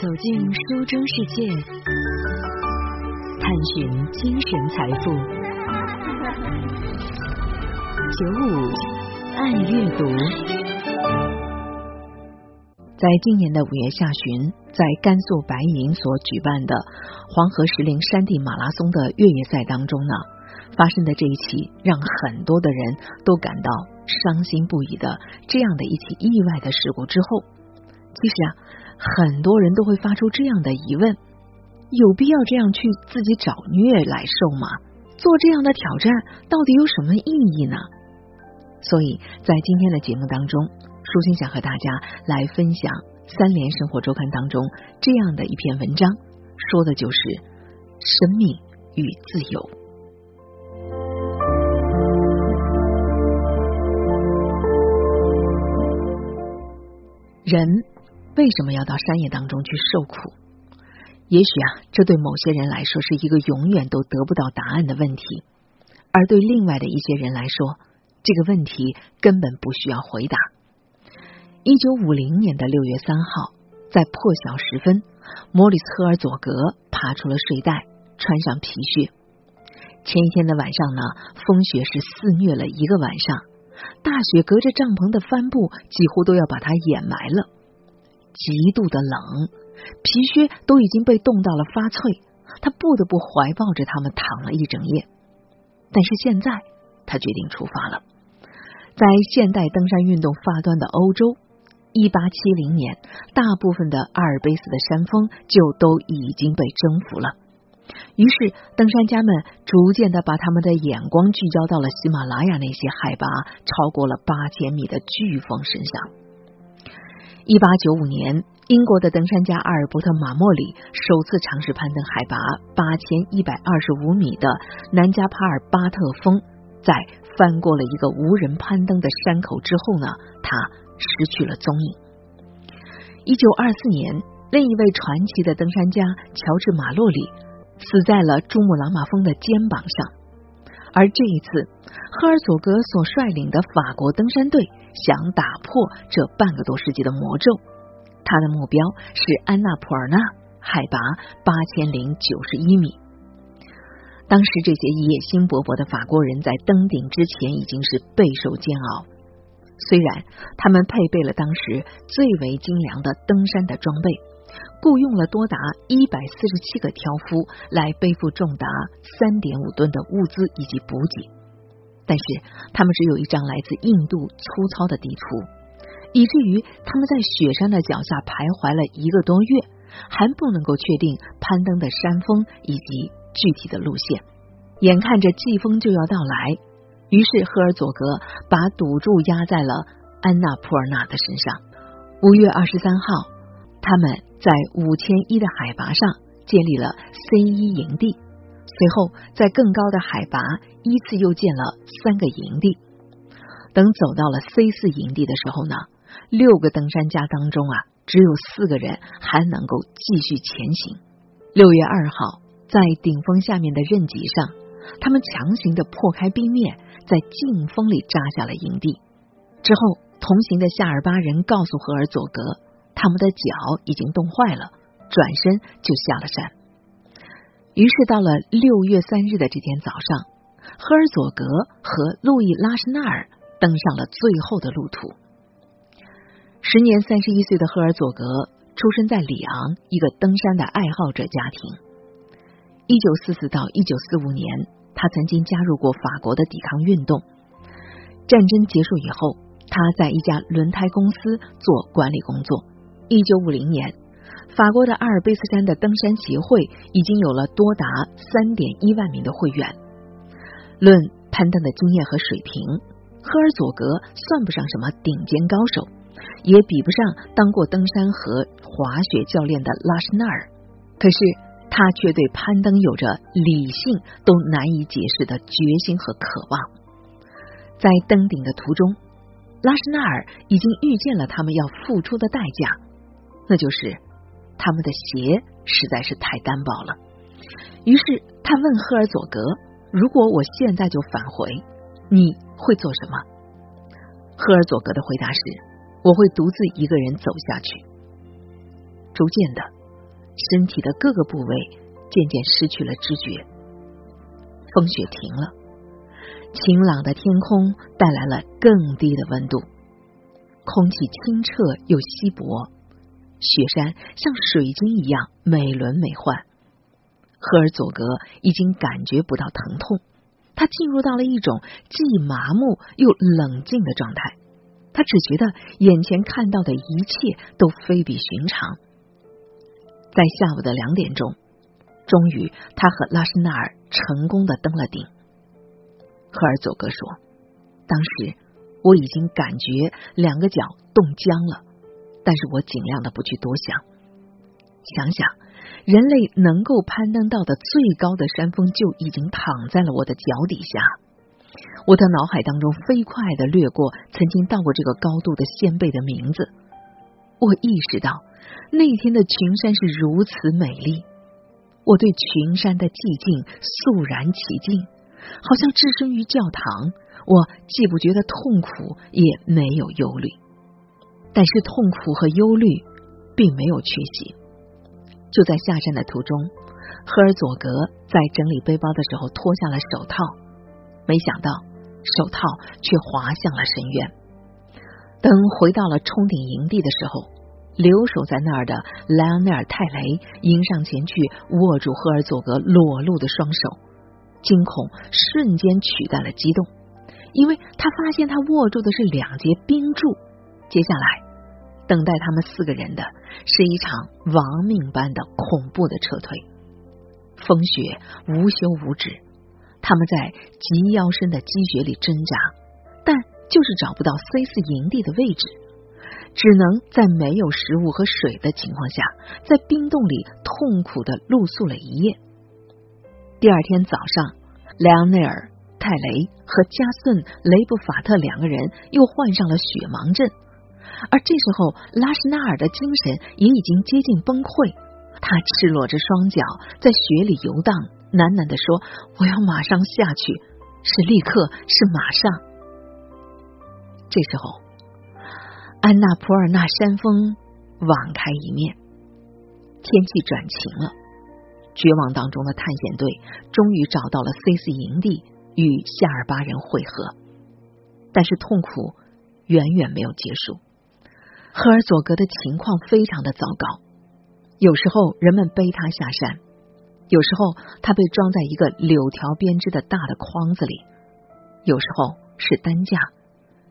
走进书中世界，探寻精神财富。九五爱阅读。在今年的五月下旬，在甘肃白银所举办的黄河石林山地马拉松的越野赛当中呢，发生的这一起让很多的人都感到伤心不已的这样的一起意外的事故之后，其实啊。很多人都会发出这样的疑问：有必要这样去自己找虐来受吗？做这样的挑战到底有什么意义呢？所以在今天的节目当中，舒心想和大家来分享《三联生活周刊》当中这样的一篇文章，说的就是生命与自由。人。为什么要到山野当中去受苦？也许啊，这对某些人来说是一个永远都得不到答案的问题，而对另外的一些人来说，这个问题根本不需要回答。一九五零年的六月三号，在破晓时分，莫里斯·赫尔佐格爬出了睡袋，穿上皮靴。前一天的晚上呢，风雪是肆虐了一个晚上，大雪隔着帐篷的帆布，几乎都要把它掩埋了。极度的冷，皮靴都已经被冻到了发脆，他不得不怀抱着他们躺了一整夜。但是现在，他决定出发了。在现代登山运动发端的欧洲，一八七零年，大部分的阿尔卑斯的山峰就都已经被征服了。于是，登山家们逐渐的把他们的眼光聚焦到了喜马拉雅那些海拔超过了八千米的巨峰身上。一八九五年，英国的登山家阿尔伯特·马莫里首次尝试攀登海拔八千一百二十五米的南加帕尔巴特峰，在翻过了一个无人攀登的山口之后呢，他失去了踪影。一九二四年，另一位传奇的登山家乔治·马洛里死在了珠穆朗玛峰的肩膀上。而这一次，赫尔佐格所率领的法国登山队想打破这半个多世纪的魔咒。他的目标是安娜普尔纳，海拔八千零九十一米。当时这些野心勃勃的法国人在登顶之前已经是备受煎熬。虽然他们配备了当时最为精良的登山的装备。雇佣了多达一百四十七个挑夫来背负重达三点五吨的物资以及补给，但是他们只有一张来自印度粗糙的地图，以至于他们在雪山的脚下徘徊了一个多月，还不能够确定攀登的山峰以及具体的路线。眼看着季风就要到来，于是赫尔佐格把赌注压在了安娜普尔纳的身上。五月二十三号。他们在五千一的海拔上建立了 C 一营地，随后在更高的海拔依次又建了三个营地。等走到了 C 四营地的时候呢，六个登山家当中啊，只有四个人还能够继续前行。六月二号，在顶峰下面的刃脊上，他们强行的破开冰面，在劲风里扎下了营地。之后，同行的夏尔巴人告诉赫尔佐格。他们的脚已经冻坏了，转身就下了山。于是到了六月三日的这天早上，赫尔佐格和路易拉什纳尔登上了最后的路途。时年三十一岁的赫尔佐格出生在里昂一个登山的爱好者家庭。一九四四到一九四五年，他曾经加入过法国的抵抗运动。战争结束以后，他在一家轮胎公司做管理工作。一九五零年，法国的阿尔卑斯山的登山协会已经有了多达三点一万名的会员。论攀登的经验和水平，赫尔佐格算不上什么顶尖高手，也比不上当过登山和滑雪教练的拉什纳尔。可是他却对攀登有着理性都难以解释的决心和渴望。在登顶的途中，拉什纳尔已经预见了他们要付出的代价。那就是他们的鞋实在是太单薄了。于是他问赫尔佐格：“如果我现在就返回，你会做什么？”赫尔佐格的回答是：“我会独自一个人走下去。”逐渐的，身体的各个部位渐渐失去了知觉。风雪停了，晴朗的天空带来了更低的温度，空气清澈又稀薄，雪山像水晶一样美轮美奂。赫尔佐格已经感觉不到疼痛，他进入到了一种既麻木又冷静的状态。他只觉得眼前看到的一切都非比寻常。在下午的两点钟，终于他和拉什纳尔成功的登了顶。赫尔佐格说：“当时我已经感觉两个脚冻僵了，但是我尽量的不去多想。想想人类能够攀登到的最高的山峰，就已经躺在了我的脚底下。”我的脑海当中飞快的掠过曾经到过这个高度的先辈的名字。我意识到那天的群山是如此美丽，我对群山的寂静肃然起敬，好像置身于教堂。我既不觉得痛苦，也没有忧虑。但是痛苦和忧虑并没有缺席。就在下山的途中，赫尔佐格在整理背包的时候脱下了手套，没想到。手套却滑向了深渊。等回到了冲顶营地的时候，留守在那儿的莱昂内尔·泰雷迎上前去，握住赫尔佐格裸露的双手，惊恐瞬间取代了激动，因为他发现他握住的是两节冰柱。接下来，等待他们四个人的是一场亡命般的恐怖的撤退，风雪无休无止。他们在及腰深的积雪里挣扎，但就是找不到 C 四营地的位置，只能在没有食物和水的情况下，在冰洞里痛苦的露宿了一夜。第二天早上，莱昂内尔、泰雷和加顿·雷布法特两个人又患上了雪盲症，而这时候拉什纳尔的精神也已经接近崩溃，他赤裸着双脚在雪里游荡。喃喃的说：“我要马上下去，是立刻，是马上。”这时候，安娜普尔纳山峰网开一面，天气转晴了。绝望当中的探险队终于找到了 C 四营地，与夏尔巴人会合。但是痛苦远远没有结束。赫尔佐格的情况非常的糟糕，有时候人们背他下山。有时候他被装在一个柳条编织的大的筐子里，有时候是担架，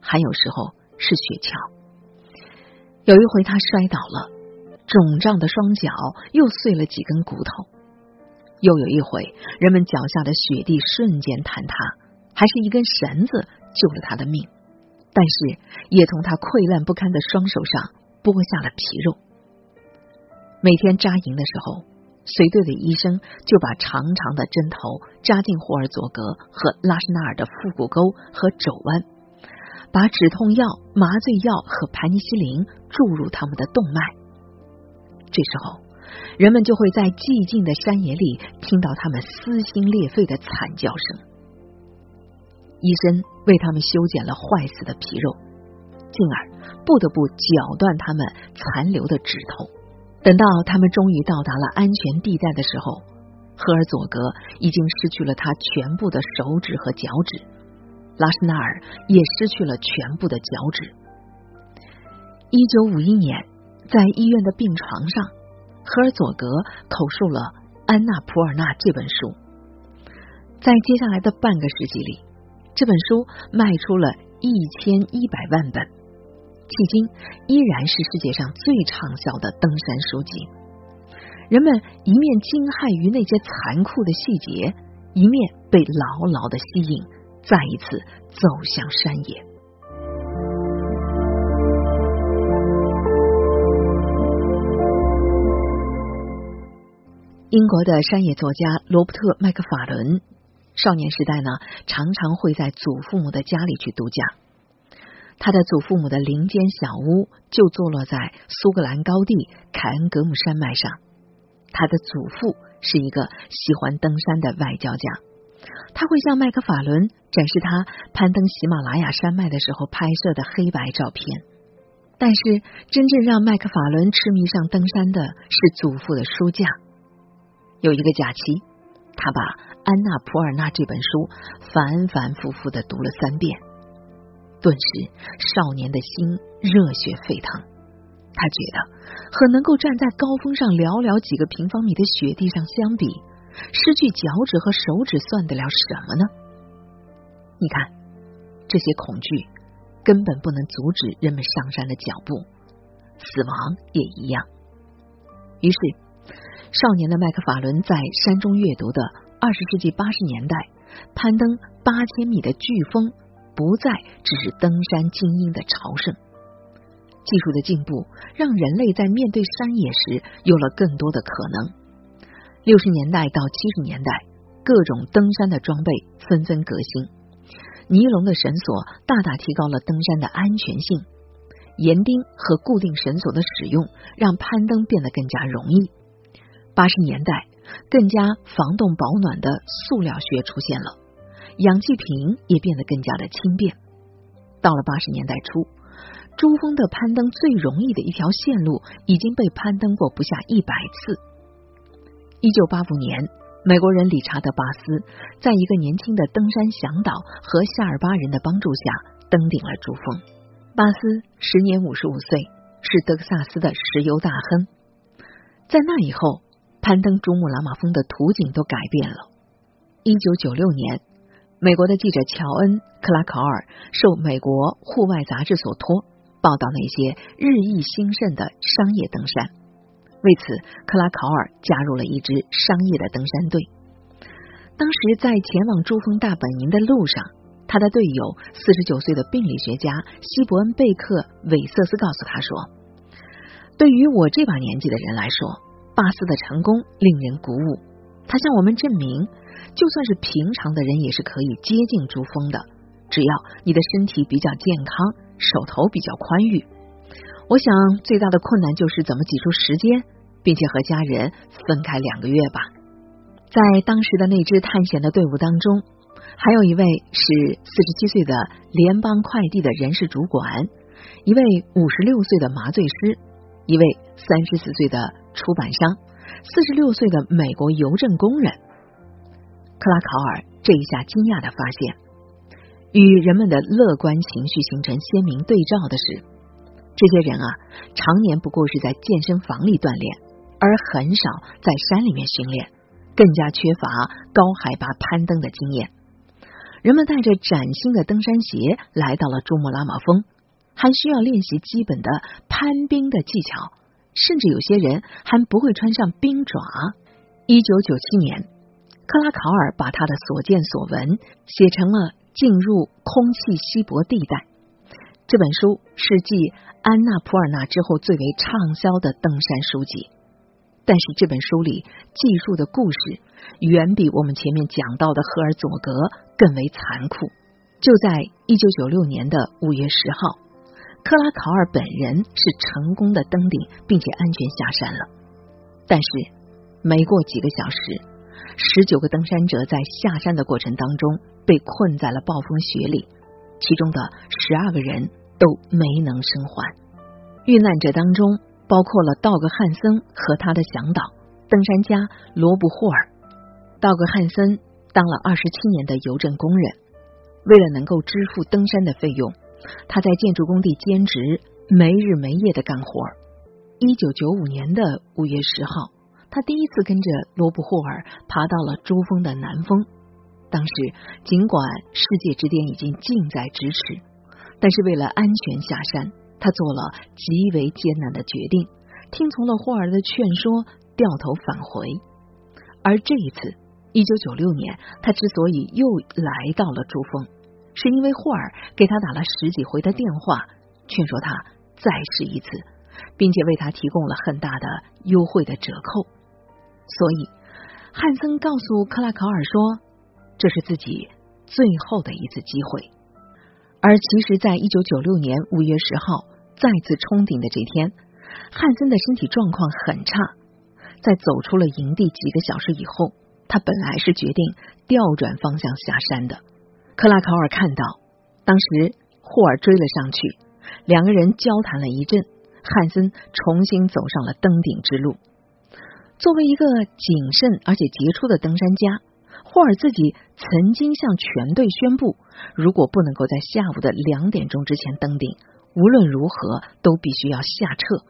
还有时候是雪橇。有一回他摔倒了，肿胀的双脚又碎了几根骨头；又有一回，人们脚下的雪地瞬间坍塌，还是一根绳子救了他的命，但是也从他溃烂不堪的双手上剥下了皮肉。每天扎营的时候。随队的医生就把长长的针头扎进霍尔佐格和拉什纳尔的腹股沟和肘弯，把止痛药、麻醉药和盘尼西林注入他们的动脉。这时候，人们就会在寂静的山野里听到他们撕心裂肺的惨叫声。医生为他们修剪了坏死的皮肉，进而不得不绞断他们残留的指头。等到他们终于到达了安全地带的时候，赫尔佐格已经失去了他全部的手指和脚趾，拉什纳尔也失去了全部的脚趾。一九五一年，在医院的病床上，赫尔佐格口述了《安娜普尔纳》这本书。在接下来的半个世纪里，这本书卖出了一千一百万本。迄今依然是世界上最畅销的登山书籍。人们一面惊骇于那些残酷的细节，一面被牢牢的吸引，再一次走向山野。英国的山野作家罗伯特·麦克法伦，少年时代呢，常常会在祖父母的家里去度假。他的祖父母的林间小屋就坐落在苏格兰高地凯恩格姆山脉上。他的祖父是一个喜欢登山的外交家，他会向麦克法伦展示他攀登喜马拉雅山脉的时候拍摄的黑白照片。但是，真正让麦克法伦痴迷上登山的是祖父的书架。有一个假期，他把《安娜·普尔纳》这本书反反复复的读了三遍，顿时少年的心热血沸腾。他觉得，和能够站在高峰上寥寥几个平方米的雪地上相比，失去脚趾和手指算得了什么呢？你看，这些恐惧。根本不能阻止人们上山的脚步，死亡也一样。于是，少年的麦克法伦在山中阅读的二十世纪八十年代攀登八千米的飓风，不再只是登山精英的朝圣。技术的进步让人类在面对山野时有了更多的可能。六十年代到七十年代，各种登山的装备纷纷革新。尼龙的绳索大大提高了登山的安全性，岩钉和固定绳索的使用让攀登变得更加容易。八十年代，更加防冻保暖的塑料靴出现了，氧气瓶也变得更加的轻便。到了八十年代初，珠峰的攀登最容易的一条线路已经被攀登过不下一百次。一九八五年。美国人理查德·巴斯在一个年轻的登山向导和夏尔巴人的帮助下登顶了珠峰。巴斯时年五十五岁，是德克萨斯的石油大亨。在那以后，攀登珠穆朗玛峰的图景都改变了。一九九六年，美国的记者乔恩·克拉考尔受美国户外杂志所托，报道那些日益兴盛的商业登山。为此，克拉考尔加入了一支商业的登山队。当时在前往珠峰大本营的路上，他的队友四十九岁的病理学家希伯恩贝克韦瑟斯告诉他说：“对于我这把年纪的人来说，巴斯的成功令人鼓舞。他向我们证明，就算是平常的人也是可以接近珠峰的，只要你的身体比较健康，手头比较宽裕。我想最大的困难就是怎么挤出时间。”并且和家人分开两个月吧。在当时的那支探险的队伍当中，还有一位是四十七岁的联邦快递的人事主管，一位五十六岁的麻醉师，一位三十四岁的出版商，四十六岁的美国邮政工人。克拉考尔这一下惊讶的发现，与人们的乐观情绪形成鲜明对照的是，这些人啊，常年不过是在健身房里锻炼。而很少在山里面训练，更加缺乏高海拔攀登的经验。人们带着崭新的登山鞋来到了珠穆朗玛峰，还需要练习基本的攀冰的技巧，甚至有些人还不会穿上冰爪。一九九七年，克拉考尔把他的所见所闻写成了《进入空气稀薄地带》这本书，是继安娜普尔纳之后最为畅销的登山书籍。但是这本书里记述的故事远比我们前面讲到的赫尔佐格更为残酷。就在一九九六年的五月十号，克拉考尔本人是成功的登顶，并且安全下山了。但是没过几个小时，十九个登山者在下山的过程当中被困在了暴风雪里，其中的十二个人都没能生还。遇难者当中。包括了道格·汉森和他的向导登山家罗布·霍尔。道格·汉森当了二十七年的邮政工人，为了能够支付登山的费用，他在建筑工地兼职，没日没夜的干活。一九九五年的五月十号，他第一次跟着罗布·霍尔爬到了珠峰的南峰。当时，尽管世界之巅已经近在咫尺，但是为了安全下山。他做了极为艰难的决定，听从了霍尔的劝说，掉头返回。而这一次，一九九六年，他之所以又来到了珠峰，是因为霍尔给他打了十几回的电话，劝说他再试一次，并且为他提供了很大的优惠的折扣。所以，汉森告诉克拉考尔说，这是自己最后的一次机会。而其实，在一九九六年五月十号再次冲顶的这天，汉森的身体状况很差。在走出了营地几个小时以后，他本来是决定调转方向下山的。克拉考尔看到，当时霍尔追了上去，两个人交谈了一阵，汉森重新走上了登顶之路。作为一个谨慎而且杰出的登山家，霍尔自己曾经向全队宣布，如果不能够在下午的两点钟之前登顶，无论如何都必须要下撤。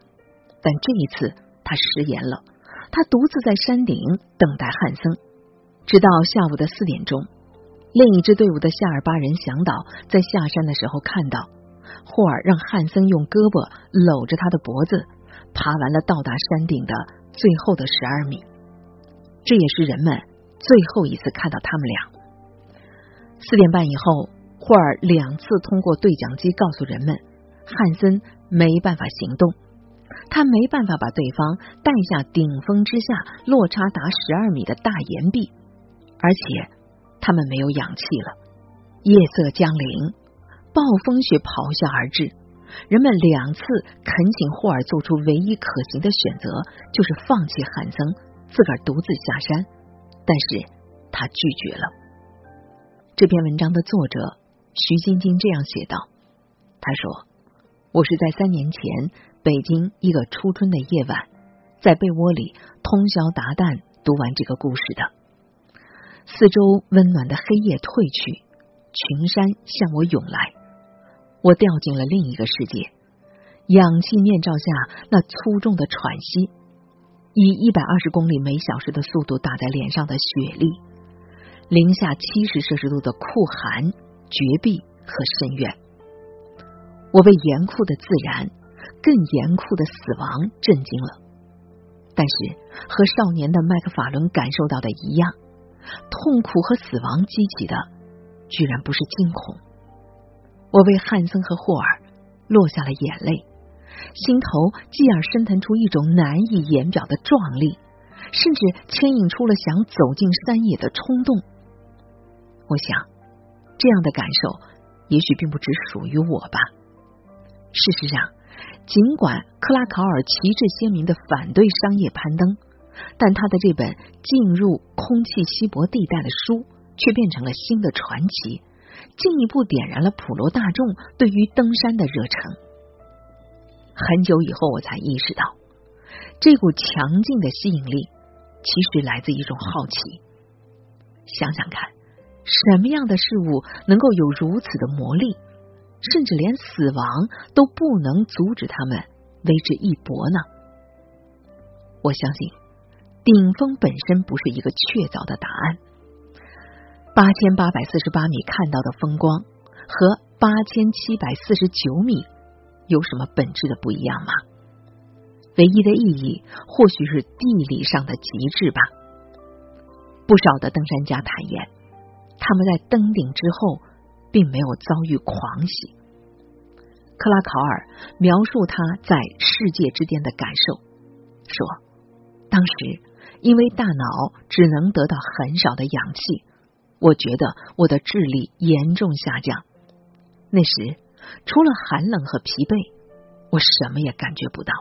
但这一次他食言了，他独自在山顶等待汉森，直到下午的四点钟，另一支队伍的夏尔巴人向导在下山的时候看到霍尔让汉森用胳膊搂着他的脖子，爬完了到达山顶的。最后的十二米，这也是人们最后一次看到他们俩。四点半以后，霍尔两次通过对讲机告诉人们，汉森没办法行动，他没办法把对方带下顶峰之下落差达十二米的大岩壁，而且他们没有氧气了。夜色降临，暴风雪咆哮而至。人们两次恳请霍尔做出唯一可行的选择，就是放弃汉森，自个儿独自下山，但是他拒绝了。这篇文章的作者徐晶晶这样写道：“他说，我是在三年前北京一个初春的夜晚，在被窝里通宵达旦读完这个故事的。四周温暖的黑夜褪去，群山向我涌来。”我掉进了另一个世界，氧气面罩下那粗重的喘息，以一百二十公里每小时的速度打在脸上的雪粒，零下七十摄氏度的酷寒、绝壁和深渊。我被严酷的自然、更严酷的死亡震惊了。但是和少年的麦克法伦感受到的一样，痛苦和死亡激起的，居然不是惊恐。我为汉森和霍尔落下了眼泪，心头继而升腾出一种难以言表的壮丽，甚至牵引出了想走进山野的冲动。我想，这样的感受也许并不只属于我吧。事实上，尽管克拉考尔旗帜鲜明的反对商业攀登，但他的这本进入空气稀薄地带的书，却变成了新的传奇。进一步点燃了普罗大众对于登山的热忱。很久以后，我才意识到，这股强劲的吸引力其实来自一种好奇。想想看，什么样的事物能够有如此的魔力，甚至连死亡都不能阻止他们为之一搏呢？我相信，顶峰本身不是一个确凿的答案。八千八百四十八米看到的风光和八千七百四十九米有什么本质的不一样吗？唯一的意义或许是地理上的极致吧。不少的登山家坦言，他们在登顶之后并没有遭遇狂喜。克拉考尔描述他在世界之巅的感受，说当时因为大脑只能得到很少的氧气。我觉得我的智力严重下降。那时，除了寒冷和疲惫，我什么也感觉不到。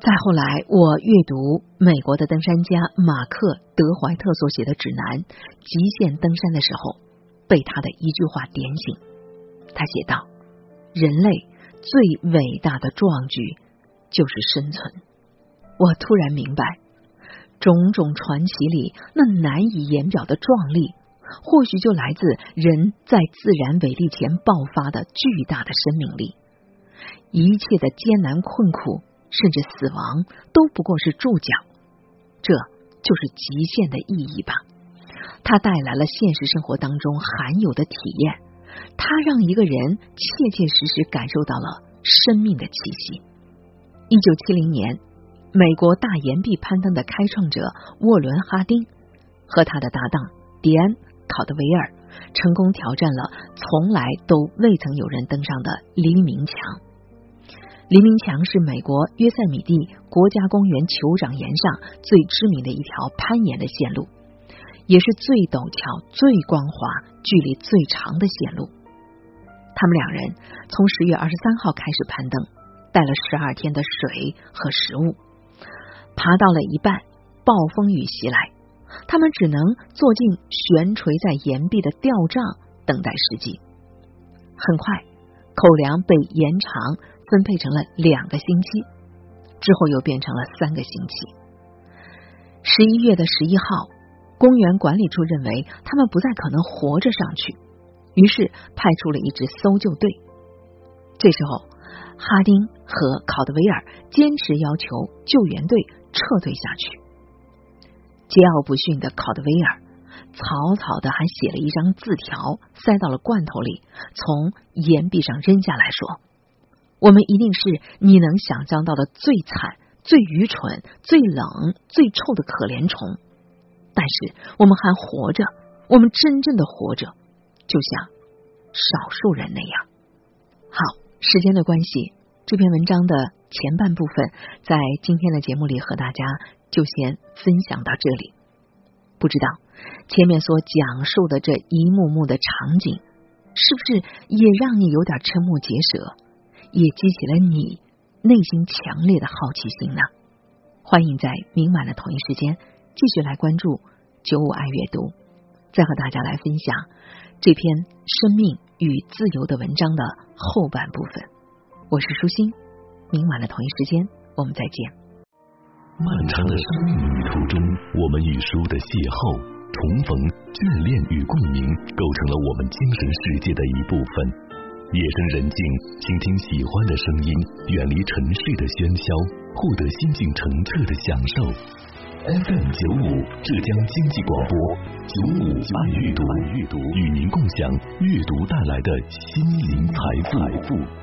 再后来，我阅读美国的登山家马克·德怀特所写的指南《极限登山》的时候，被他的一句话点醒。他写道：“人类最伟大的壮举就是生存。”我突然明白。种种传奇里那难以言表的壮丽，或许就来自人在自然伟力前爆发的巨大的生命力。一切的艰难困苦，甚至死亡，都不过是注脚。这就是极限的意义吧。它带来了现实生活当中罕有的体验，它让一个人切切实实感受到了生命的气息。一九七零年。美国大岩壁攀登的开创者沃伦·哈丁和他的搭档迪安·考德维尔成功挑战了从来都未曾有人登上的黎明墙。黎明墙是美国约塞米蒂国家公园酋长岩上最知名的一条攀岩的线路，也是最陡峭、最光滑、距离最长的线路。他们两人从十月二十三号开始攀登，带了十二天的水和食物。爬到了一半，暴风雨袭来，他们只能坐进悬垂在岩壁的吊帐，等待时机。很快，口粮被延长分配成了两个星期，之后又变成了三个星期。十一月的十一号，公园管理处认为他们不再可能活着上去，于是派出了一支搜救队。这时候，哈丁和考德维尔坚持要求救援队撤退下去。桀骜不驯的考德维尔草草的还写了一张字条，塞到了罐头里，从岩壁上扔下来说：“我们一定是你能想象到的最惨、最愚蠢、最冷、最臭的可怜虫，但是我们还活着，我们真正的活着，就像少数人那样。”好，时间的关系，这篇文章的前半部分在今天的节目里和大家就先分享到这里。不知道前面所讲述的这一幕幕的场景，是不是也让你有点瞠目结舌，也激起了你内心强烈的好奇心呢？欢迎在明晚的同一时间继续来关注九五爱阅读，再和大家来分享这篇《生命与自由》的文章的后半部分。我是舒心，明晚的同一时间我们再见。漫长的生命旅途中，我们与书的邂逅、重逢、眷恋与共鸣，构成了我们精神世界的一部分。夜深人静，倾听喜欢的声音，远离尘世的喧嚣，获得心境澄澈的享受。FM 九五浙江经济广播，九五爱阅读，与您共享阅读带来的心灵财富。